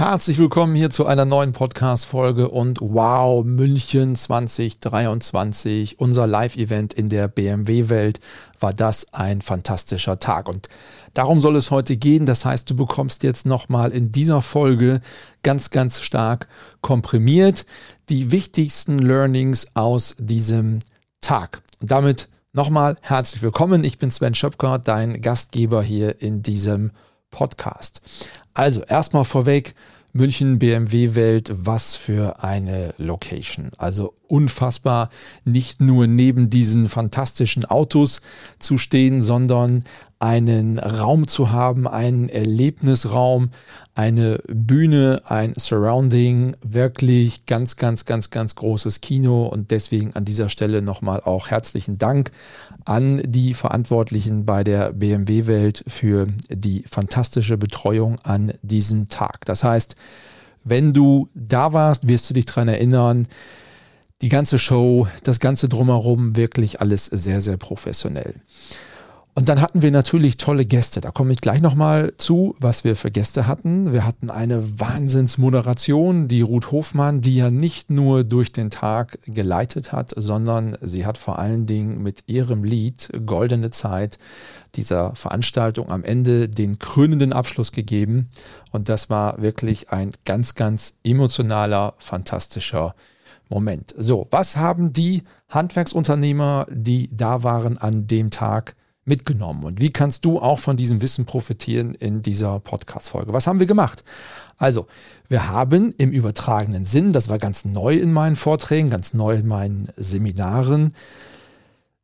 Herzlich willkommen hier zu einer neuen Podcast-Folge und wow, München 2023, unser Live-Event in der BMW-Welt, war das ein fantastischer Tag. Und darum soll es heute gehen. Das heißt, du bekommst jetzt nochmal in dieser Folge ganz, ganz stark komprimiert die wichtigsten Learnings aus diesem Tag. Und damit nochmal herzlich willkommen. Ich bin Sven Schöpker, dein Gastgeber hier in diesem Podcast. Also erstmal vorweg, München BMW Welt, was für eine Location. Also unfassbar, nicht nur neben diesen fantastischen Autos zu stehen, sondern einen Raum zu haben, einen Erlebnisraum, eine Bühne, ein Surrounding, wirklich ganz, ganz, ganz, ganz großes Kino und deswegen an dieser Stelle nochmal auch herzlichen Dank an die Verantwortlichen bei der BMW Welt für die fantastische Betreuung an diesem Tag. Das heißt, wenn du da warst, wirst du dich daran erinnern, die ganze Show, das ganze drumherum, wirklich alles sehr, sehr professionell. Und dann hatten wir natürlich tolle Gäste. Da komme ich gleich nochmal zu, was wir für Gäste hatten. Wir hatten eine Wahnsinnsmoderation, die Ruth Hofmann, die ja nicht nur durch den Tag geleitet hat, sondern sie hat vor allen Dingen mit ihrem Lied Goldene Zeit dieser Veranstaltung am Ende den krönenden Abschluss gegeben. Und das war wirklich ein ganz, ganz emotionaler, fantastischer Moment. So, was haben die Handwerksunternehmer, die da waren an dem Tag, mitgenommen? Und wie kannst du auch von diesem Wissen profitieren in dieser Podcast-Folge? Was haben wir gemacht? Also, wir haben im übertragenen Sinn, das war ganz neu in meinen Vorträgen, ganz neu in meinen Seminaren,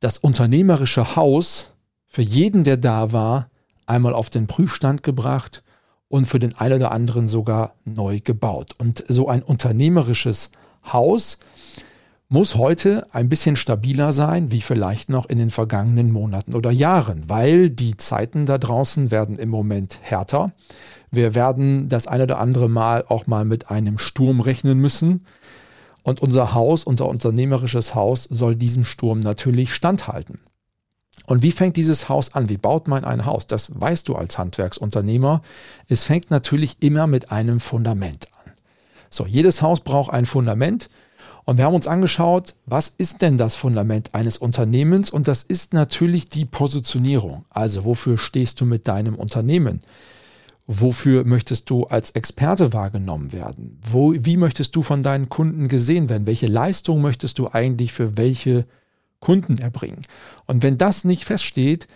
das unternehmerische Haus für jeden, der da war, einmal auf den Prüfstand gebracht und für den einen oder anderen sogar neu gebaut. Und so ein unternehmerisches Haus muss heute ein bisschen stabiler sein, wie vielleicht noch in den vergangenen Monaten oder Jahren, weil die Zeiten da draußen werden im Moment härter. Wir werden das eine oder andere Mal auch mal mit einem Sturm rechnen müssen. Und unser Haus, unser unternehmerisches Haus, soll diesem Sturm natürlich standhalten. Und wie fängt dieses Haus an? Wie baut man ein Haus? Das weißt du als Handwerksunternehmer. Es fängt natürlich immer mit einem Fundament an. So, jedes Haus braucht ein Fundament. Und wir haben uns angeschaut, was ist denn das Fundament eines Unternehmens? Und das ist natürlich die Positionierung. Also wofür stehst du mit deinem Unternehmen? Wofür möchtest du als Experte wahrgenommen werden? Wo, wie möchtest du von deinen Kunden gesehen werden? Welche Leistung möchtest du eigentlich für welche Kunden erbringen? Und wenn das nicht feststeht,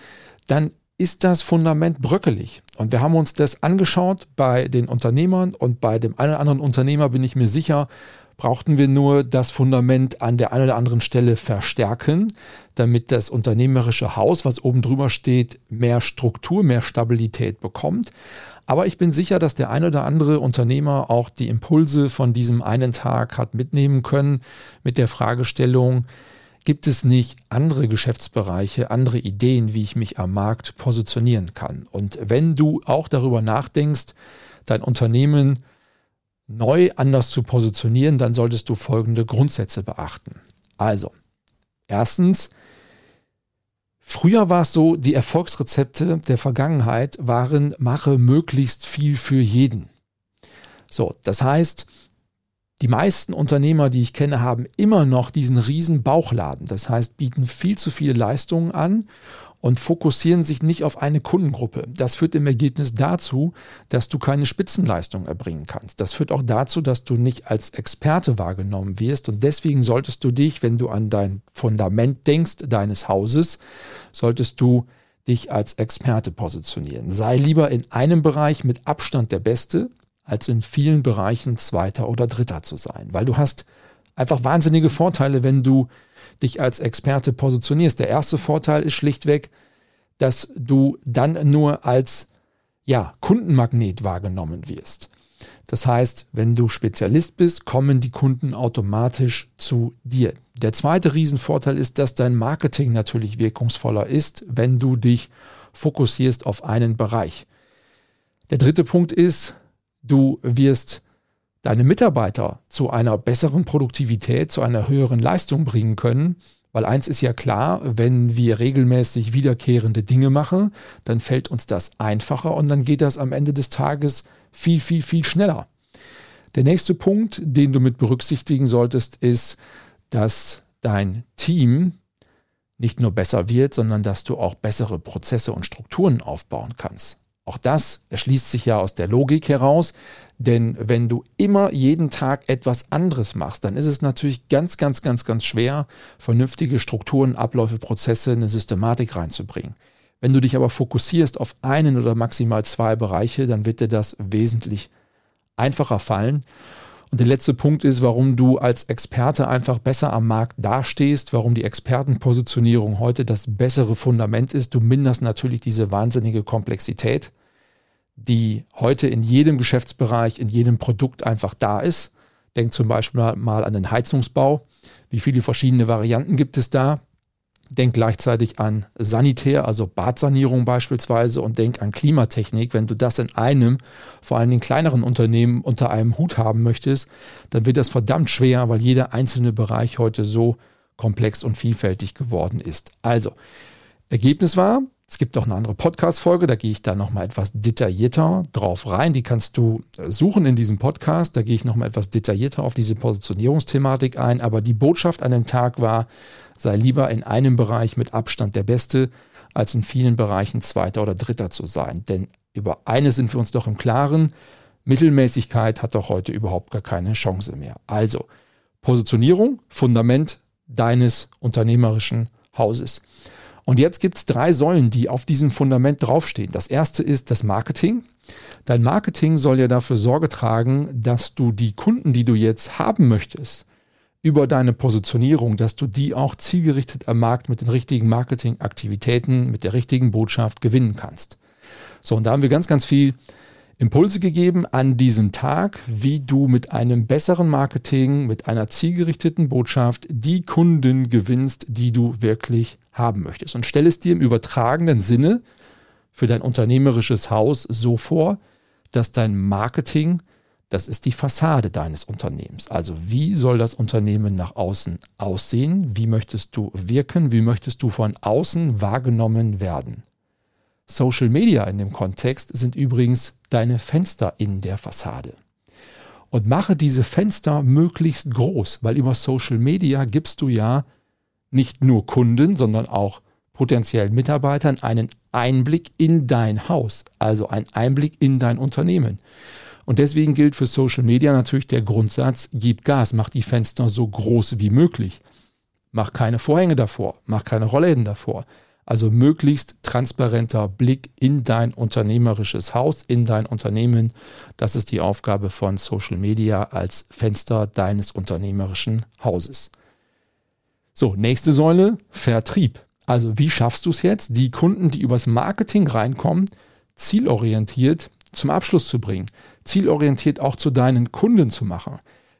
dann ist das Fundament bröckelig. Und wir haben uns das angeschaut bei den Unternehmern und bei dem einen oder anderen Unternehmer bin ich mir sicher, brauchten wir nur das Fundament an der einen oder anderen Stelle verstärken, damit das unternehmerische Haus, was oben drüber steht, mehr Struktur, mehr Stabilität bekommt. Aber ich bin sicher, dass der ein oder andere Unternehmer auch die Impulse von diesem einen Tag hat mitnehmen können mit der Fragestellung, gibt es nicht andere Geschäftsbereiche, andere Ideen, wie ich mich am Markt positionieren kann? Und wenn du auch darüber nachdenkst, dein Unternehmen neu anders zu positionieren, dann solltest du folgende Grundsätze beachten. Also, erstens, früher war es so, die Erfolgsrezepte der Vergangenheit waren, mache möglichst viel für jeden. So, das heißt, die meisten Unternehmer, die ich kenne, haben immer noch diesen riesen Bauchladen. Das heißt, bieten viel zu viele Leistungen an und fokussieren sich nicht auf eine Kundengruppe. Das führt im Ergebnis dazu, dass du keine Spitzenleistung erbringen kannst. Das führt auch dazu, dass du nicht als Experte wahrgenommen wirst und deswegen solltest du dich, wenn du an dein Fundament denkst deines Hauses, solltest du dich als Experte positionieren. Sei lieber in einem Bereich mit Abstand der Beste, als in vielen Bereichen Zweiter oder Dritter zu sein, weil du hast einfach wahnsinnige Vorteile, wenn du dich als Experte positionierst. Der erste Vorteil ist schlichtweg, dass du dann nur als ja, Kundenmagnet wahrgenommen wirst. Das heißt, wenn du Spezialist bist, kommen die Kunden automatisch zu dir. Der zweite Riesenvorteil ist, dass dein Marketing natürlich wirkungsvoller ist, wenn du dich fokussierst auf einen Bereich. Der dritte Punkt ist, du wirst deine Mitarbeiter zu einer besseren Produktivität, zu einer höheren Leistung bringen können. Weil eins ist ja klar, wenn wir regelmäßig wiederkehrende Dinge machen, dann fällt uns das einfacher und dann geht das am Ende des Tages viel, viel, viel schneller. Der nächste Punkt, den du mit berücksichtigen solltest, ist, dass dein Team nicht nur besser wird, sondern dass du auch bessere Prozesse und Strukturen aufbauen kannst. Auch das erschließt sich ja aus der Logik heraus, denn wenn du immer jeden Tag etwas anderes machst, dann ist es natürlich ganz, ganz, ganz, ganz schwer, vernünftige Strukturen, Abläufe, Prozesse, eine Systematik reinzubringen. Wenn du dich aber fokussierst auf einen oder maximal zwei Bereiche, dann wird dir das wesentlich einfacher fallen. Und der letzte Punkt ist, warum du als Experte einfach besser am Markt dastehst, warum die Expertenpositionierung heute das bessere Fundament ist. Du minderst natürlich diese wahnsinnige Komplexität, die heute in jedem Geschäftsbereich, in jedem Produkt einfach da ist. Denk zum Beispiel mal an den Heizungsbau. Wie viele verschiedene Varianten gibt es da? Denk gleichzeitig an Sanitär, also Badsanierung beispielsweise und denk an Klimatechnik. Wenn du das in einem, vor allem in kleineren Unternehmen unter einem Hut haben möchtest, dann wird das verdammt schwer, weil jeder einzelne Bereich heute so komplex und vielfältig geworden ist. Also, Ergebnis war, es gibt auch eine andere Podcast-Folge, da gehe ich da nochmal etwas detaillierter drauf rein. Die kannst du äh, suchen in diesem Podcast. Da gehe ich nochmal etwas detaillierter auf diese Positionierungsthematik ein. Aber die Botschaft an dem Tag war, sei lieber in einem Bereich mit Abstand der Beste, als in vielen Bereichen Zweiter oder Dritter zu sein. Denn über eines sind wir uns doch im Klaren, Mittelmäßigkeit hat doch heute überhaupt gar keine Chance mehr. Also, Positionierung, Fundament deines unternehmerischen Hauses. Und jetzt gibt es drei Säulen, die auf diesem Fundament draufstehen. Das erste ist das Marketing. Dein Marketing soll ja dafür Sorge tragen, dass du die Kunden, die du jetzt haben möchtest, über deine Positionierung, dass du die auch zielgerichtet am Markt mit den richtigen Marketingaktivitäten, mit der richtigen Botschaft gewinnen kannst. So, und da haben wir ganz, ganz viel Impulse gegeben an diesem Tag, wie du mit einem besseren Marketing, mit einer zielgerichteten Botschaft die Kunden gewinnst, die du wirklich haben möchtest. Und stell es dir im übertragenen Sinne für dein unternehmerisches Haus so vor, dass dein Marketing, das ist die Fassade deines Unternehmens. Also wie soll das Unternehmen nach außen aussehen? Wie möchtest du wirken? Wie möchtest du von außen wahrgenommen werden? Social Media in dem Kontext sind übrigens deine Fenster in der Fassade. Und mache diese Fenster möglichst groß, weil über Social Media gibst du ja nicht nur Kunden, sondern auch potenziellen Mitarbeitern einen Einblick in dein Haus, also einen Einblick in dein Unternehmen. Und deswegen gilt für Social Media natürlich der Grundsatz, gib Gas, mach die Fenster so groß wie möglich. Mach keine Vorhänge davor, mach keine Rollläden davor. Also möglichst transparenter Blick in dein unternehmerisches Haus, in dein Unternehmen. Das ist die Aufgabe von Social Media als Fenster deines unternehmerischen Hauses. So, nächste Säule, Vertrieb. Also wie schaffst du es jetzt, die Kunden, die übers Marketing reinkommen, zielorientiert zum Abschluss zu bringen, zielorientiert auch zu deinen Kunden zu machen?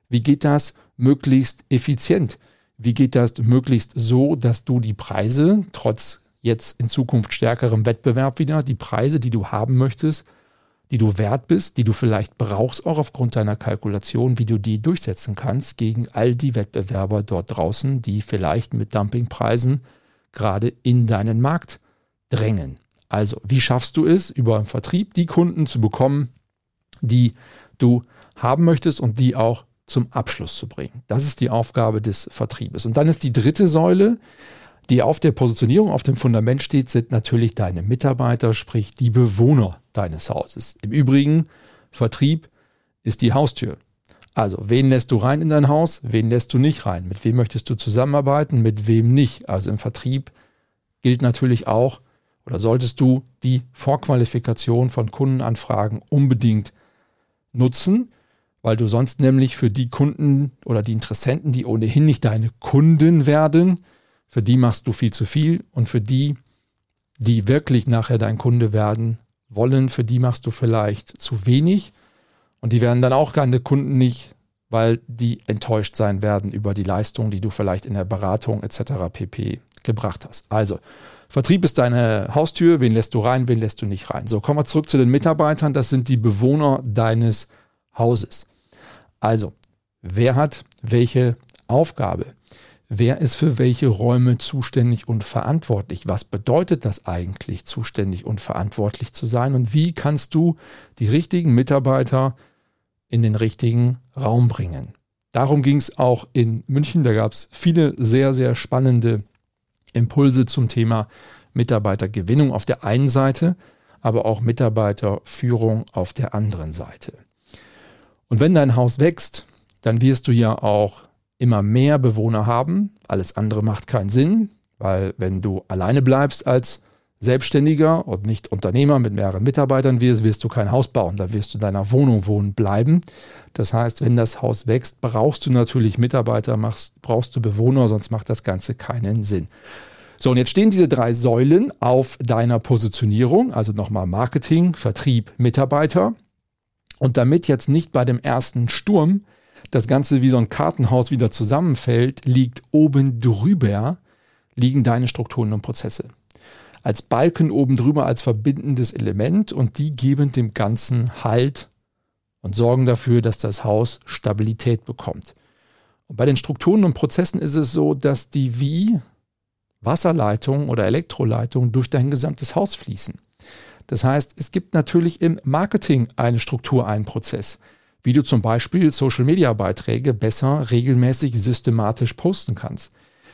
Wie geht das möglichst effizient? Wie geht das möglichst so, dass du die Preise trotz jetzt in Zukunft stärkerem Wettbewerb wieder, die Preise, die du haben möchtest, die du wert bist, die du vielleicht brauchst, auch aufgrund deiner Kalkulation, wie du die durchsetzen kannst gegen all die Wettbewerber dort draußen, die vielleicht mit Dumpingpreisen gerade in deinen Markt drängen. Also, wie schaffst du es, über den Vertrieb die Kunden zu bekommen, die du haben möchtest und die auch zum Abschluss zu bringen? Das ist die Aufgabe des Vertriebes. Und dann ist die dritte Säule, die auf der Positionierung, auf dem Fundament steht, sind natürlich deine Mitarbeiter, sprich die Bewohner deines Hauses. Im Übrigen, Vertrieb ist die Haustür. Also, wen lässt du rein in dein Haus, wen lässt du nicht rein? Mit wem möchtest du zusammenarbeiten, mit wem nicht? Also im Vertrieb gilt natürlich auch, oder solltest du die Vorqualifikation von Kundenanfragen unbedingt nutzen, weil du sonst nämlich für die Kunden oder die Interessenten, die ohnehin nicht deine Kunden werden, für die machst du viel zu viel und für die, die wirklich nachher dein Kunde werden wollen, für die machst du vielleicht zu wenig. Und die werden dann auch keine Kunden nicht, weil die enttäuscht sein werden über die Leistung, die du vielleicht in der Beratung etc. pp. gebracht hast. Also, Vertrieb ist deine Haustür, wen lässt du rein, wen lässt du nicht rein. So, kommen wir zurück zu den Mitarbeitern, das sind die Bewohner deines Hauses. Also, wer hat welche Aufgabe? Wer ist für welche Räume zuständig und verantwortlich? Was bedeutet das eigentlich, zuständig und verantwortlich zu sein? Und wie kannst du die richtigen Mitarbeiter in den richtigen Raum bringen? Darum ging es auch in München. Da gab es viele sehr, sehr spannende Impulse zum Thema Mitarbeitergewinnung auf der einen Seite, aber auch Mitarbeiterführung auf der anderen Seite. Und wenn dein Haus wächst, dann wirst du ja auch immer mehr Bewohner haben. Alles andere macht keinen Sinn, weil wenn du alleine bleibst als Selbstständiger und nicht Unternehmer mit mehreren Mitarbeitern wirst, wirst du kein Haus bauen. Da wirst du in deiner Wohnung wohnen bleiben. Das heißt, wenn das Haus wächst, brauchst du natürlich Mitarbeiter, machst, brauchst du Bewohner, sonst macht das Ganze keinen Sinn. So, und jetzt stehen diese drei Säulen auf deiner Positionierung, also nochmal Marketing, Vertrieb, Mitarbeiter. Und damit jetzt nicht bei dem ersten Sturm das Ganze wie so ein Kartenhaus wieder zusammenfällt, liegt oben drüber, liegen deine Strukturen und Prozesse. Als Balken oben drüber als verbindendes Element und die geben dem Ganzen Halt und sorgen dafür, dass das Haus Stabilität bekommt. Und bei den Strukturen und Prozessen ist es so, dass die wie Wasserleitungen oder Elektroleitungen durch dein gesamtes Haus fließen. Das heißt, es gibt natürlich im Marketing eine Struktur, einen Prozess wie du zum Beispiel Social-Media-Beiträge besser, regelmäßig, systematisch posten kannst,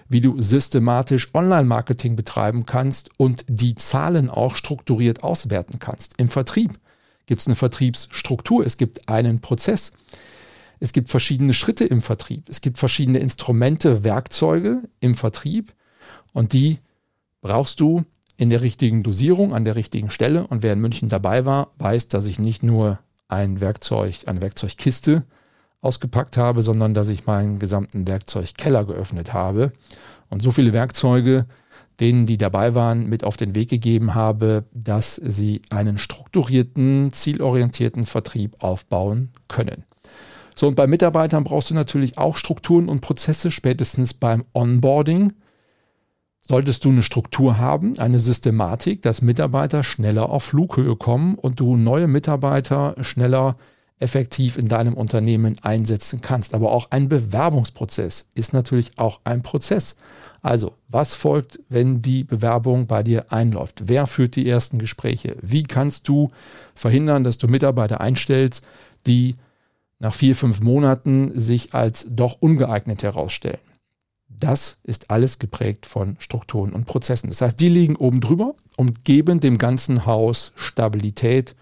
wie du systematisch Online-Marketing betreiben kannst und die Zahlen auch strukturiert auswerten kannst. Im Vertrieb gibt es eine Vertriebsstruktur, es gibt einen Prozess. Es gibt verschiedene Schritte im Vertrieb. Es gibt verschiedene Instrumente, Werkzeuge im Vertrieb und die brauchst du in der richtigen Dosierung, an der richtigen Stelle. Und wer in München dabei war, weiß, dass ich nicht nur ein Werkzeug, eine Werkzeugkiste ausgepackt habe, sondern dass ich meinen gesamten Werkzeugkeller geöffnet habe und so viele Werkzeuge, denen, die dabei waren, mit auf den Weg gegeben habe, dass sie einen strukturierten, zielorientierten Vertrieb aufbauen können. So, und bei Mitarbeitern brauchst du natürlich auch Strukturen und Prozesse, spätestens beim Onboarding. Solltest du eine Struktur haben, eine Systematik, dass Mitarbeiter schneller auf Flughöhe kommen und du neue Mitarbeiter schneller effektiv in deinem Unternehmen einsetzen kannst. Aber auch ein Bewerbungsprozess ist natürlich auch ein Prozess. Also, was folgt, wenn die Bewerbung bei dir einläuft? Wer führt die ersten Gespräche? Wie kannst du verhindern, dass du Mitarbeiter einstellst, die nach vier, fünf Monaten sich als doch ungeeignet herausstellen? Das ist alles geprägt von Strukturen und Prozessen. Das heißt, die liegen oben drüber und geben dem ganzen Haus Stabilität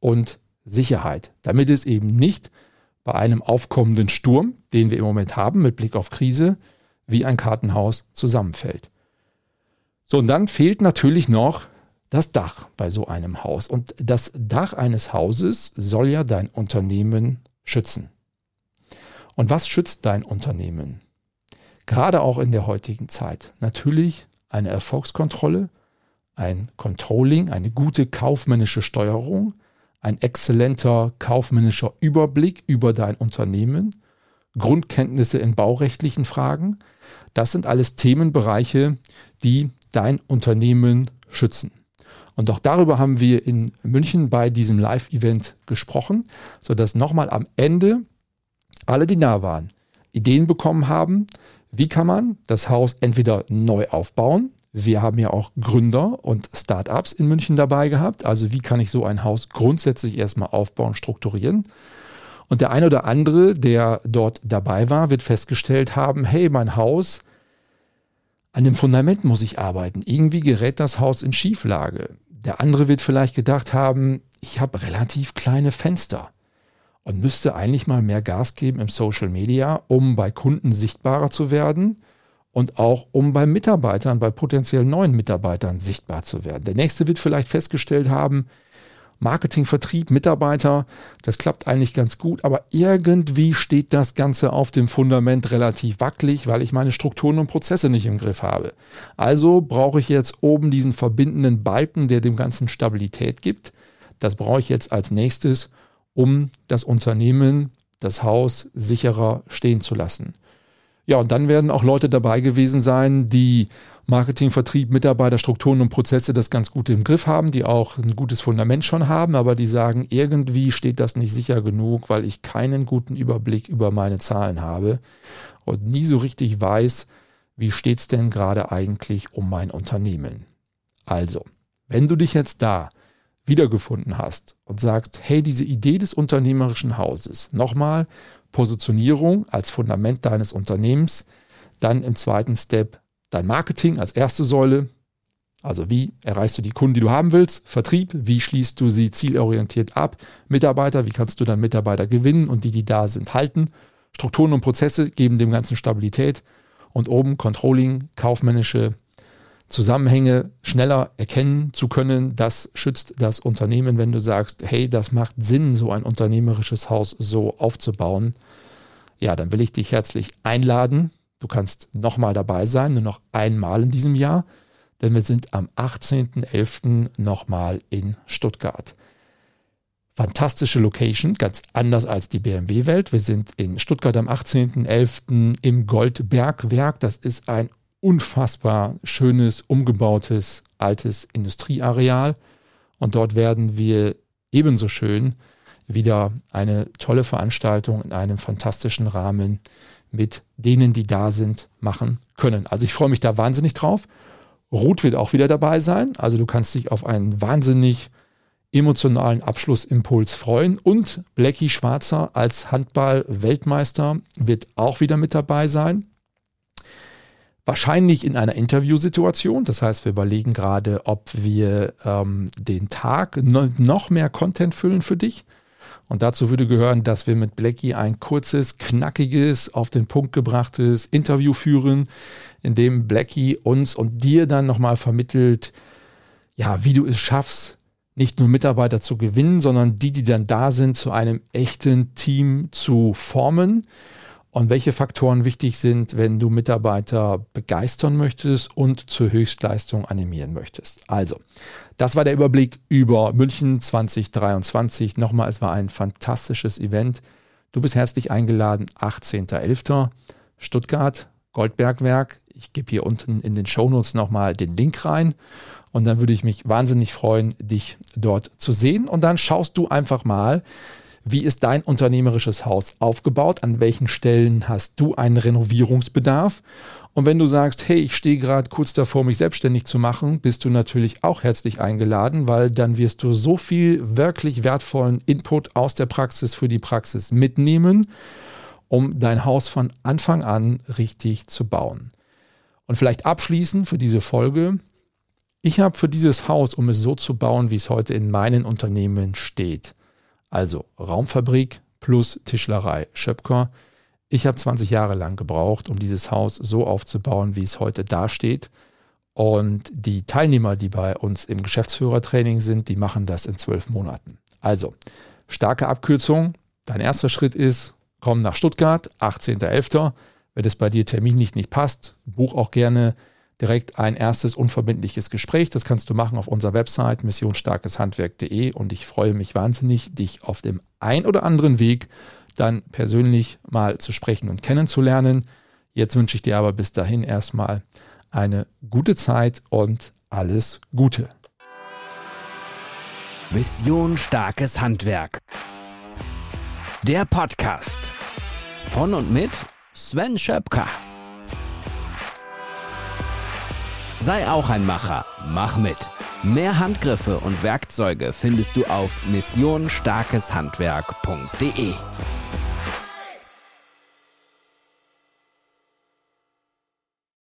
und Sicherheit, damit es eben nicht bei einem aufkommenden Sturm, den wir im Moment haben mit Blick auf Krise, wie ein Kartenhaus zusammenfällt. So, und dann fehlt natürlich noch das Dach bei so einem Haus. Und das Dach eines Hauses soll ja dein Unternehmen schützen. Und was schützt dein Unternehmen? Gerade auch in der heutigen Zeit. Natürlich eine Erfolgskontrolle, ein Controlling, eine gute kaufmännische Steuerung, ein exzellenter kaufmännischer Überblick über dein Unternehmen, Grundkenntnisse in baurechtlichen Fragen. Das sind alles Themenbereiche, die dein Unternehmen schützen. Und auch darüber haben wir in München bei diesem Live-Event gesprochen, sodass nochmal am Ende alle, die da waren, Ideen bekommen haben, wie kann man das Haus entweder neu aufbauen? Wir haben ja auch Gründer und Startups in München dabei gehabt. Also wie kann ich so ein Haus grundsätzlich erstmal aufbauen, strukturieren? Und der eine oder andere, der dort dabei war, wird festgestellt haben, hey, mein Haus, an dem Fundament muss ich arbeiten. Irgendwie gerät das Haus in Schieflage. Der andere wird vielleicht gedacht haben, ich habe relativ kleine Fenster und müsste eigentlich mal mehr Gas geben im Social Media, um bei Kunden sichtbarer zu werden und auch um bei Mitarbeitern, bei potenziell neuen Mitarbeitern sichtbar zu werden. Der nächste wird vielleicht festgestellt haben, Marketing, Vertrieb, Mitarbeiter, das klappt eigentlich ganz gut, aber irgendwie steht das Ganze auf dem Fundament relativ wackelig, weil ich meine Strukturen und Prozesse nicht im Griff habe. Also brauche ich jetzt oben diesen verbindenden Balken, der dem Ganzen Stabilität gibt. Das brauche ich jetzt als nächstes um das Unternehmen, das Haus sicherer stehen zu lassen. Ja, und dann werden auch Leute dabei gewesen sein, die Marketing, Vertrieb, Mitarbeiter, Strukturen und Prozesse das ganz gut im Griff haben, die auch ein gutes Fundament schon haben, aber die sagen, irgendwie steht das nicht sicher genug, weil ich keinen guten Überblick über meine Zahlen habe und nie so richtig weiß, wie steht es denn gerade eigentlich um mein Unternehmen. Also, wenn du dich jetzt da wiedergefunden hast und sagst, hey, diese Idee des unternehmerischen Hauses, nochmal Positionierung als Fundament deines Unternehmens, dann im zweiten Step dein Marketing als erste Säule, also wie erreichst du die Kunden, die du haben willst, Vertrieb, wie schließt du sie zielorientiert ab, Mitarbeiter, wie kannst du dann Mitarbeiter gewinnen und die, die da sind, halten, Strukturen und Prozesse geben dem Ganzen Stabilität. Und oben Controlling, kaufmännische Zusammenhänge schneller erkennen zu können. Das schützt das Unternehmen, wenn du sagst, hey, das macht Sinn, so ein unternehmerisches Haus so aufzubauen. Ja, dann will ich dich herzlich einladen. Du kannst nochmal dabei sein, nur noch einmal in diesem Jahr, denn wir sind am 18.11. nochmal in Stuttgart. Fantastische Location, ganz anders als die BMW-Welt. Wir sind in Stuttgart am 18.11. im Goldbergwerk. Das ist ein unfassbar schönes, umgebautes, altes Industrieareal. Und dort werden wir ebenso schön wieder eine tolle Veranstaltung in einem fantastischen Rahmen mit denen, die da sind, machen können. Also ich freue mich da wahnsinnig drauf. Ruth wird auch wieder dabei sein. Also du kannst dich auf einen wahnsinnig emotionalen Abschlussimpuls freuen. Und Blackie Schwarzer als Handball-Weltmeister wird auch wieder mit dabei sein. Wahrscheinlich in einer Interviewsituation. Das heißt, wir überlegen gerade, ob wir ähm, den Tag noch mehr Content füllen für dich. Und dazu würde gehören, dass wir mit Blackie ein kurzes, knackiges, auf den Punkt gebrachtes Interview führen, in dem Blackie uns und dir dann nochmal vermittelt, ja, wie du es schaffst, nicht nur Mitarbeiter zu gewinnen, sondern die, die dann da sind, zu einem echten Team zu formen und welche Faktoren wichtig sind, wenn du Mitarbeiter begeistern möchtest und zur Höchstleistung animieren möchtest. Also, das war der Überblick über München 2023. Nochmal, es war ein fantastisches Event. Du bist herzlich eingeladen, 18.11. Stuttgart, Goldbergwerk. Ich gebe hier unten in den Shownotes nochmal den Link rein. Und dann würde ich mich wahnsinnig freuen, dich dort zu sehen. Und dann schaust du einfach mal, wie ist dein unternehmerisches Haus aufgebaut? An welchen Stellen hast du einen Renovierungsbedarf? Und wenn du sagst, hey, ich stehe gerade kurz davor, mich selbstständig zu machen, bist du natürlich auch herzlich eingeladen, weil dann wirst du so viel wirklich wertvollen Input aus der Praxis für die Praxis mitnehmen, um dein Haus von Anfang an richtig zu bauen. Und vielleicht abschließend für diese Folge. Ich habe für dieses Haus, um es so zu bauen, wie es heute in meinen Unternehmen steht, also Raumfabrik plus Tischlerei Schöpker. Ich habe 20 Jahre lang gebraucht, um dieses Haus so aufzubauen, wie es heute dasteht. Und die Teilnehmer, die bei uns im Geschäftsführertraining sind, die machen das in zwölf Monaten. Also, starke Abkürzung. Dein erster Schritt ist, komm nach Stuttgart, 18.11. Wenn es bei dir terminlich nicht passt, buch auch gerne direkt ein erstes unverbindliches Gespräch. Das kannst du machen auf unserer Website missionsstarkeshandwerk.de und ich freue mich wahnsinnig, dich auf dem ein oder anderen Weg dann persönlich mal zu sprechen und kennenzulernen. Jetzt wünsche ich dir aber bis dahin erstmal eine gute Zeit und alles Gute. Mission Starkes Handwerk. Der Podcast von und mit Sven Schöpker. Sei auch ein Macher. Mach mit. Mehr Handgriffe und Werkzeuge findest du auf missionenstarkeshandwerk.de.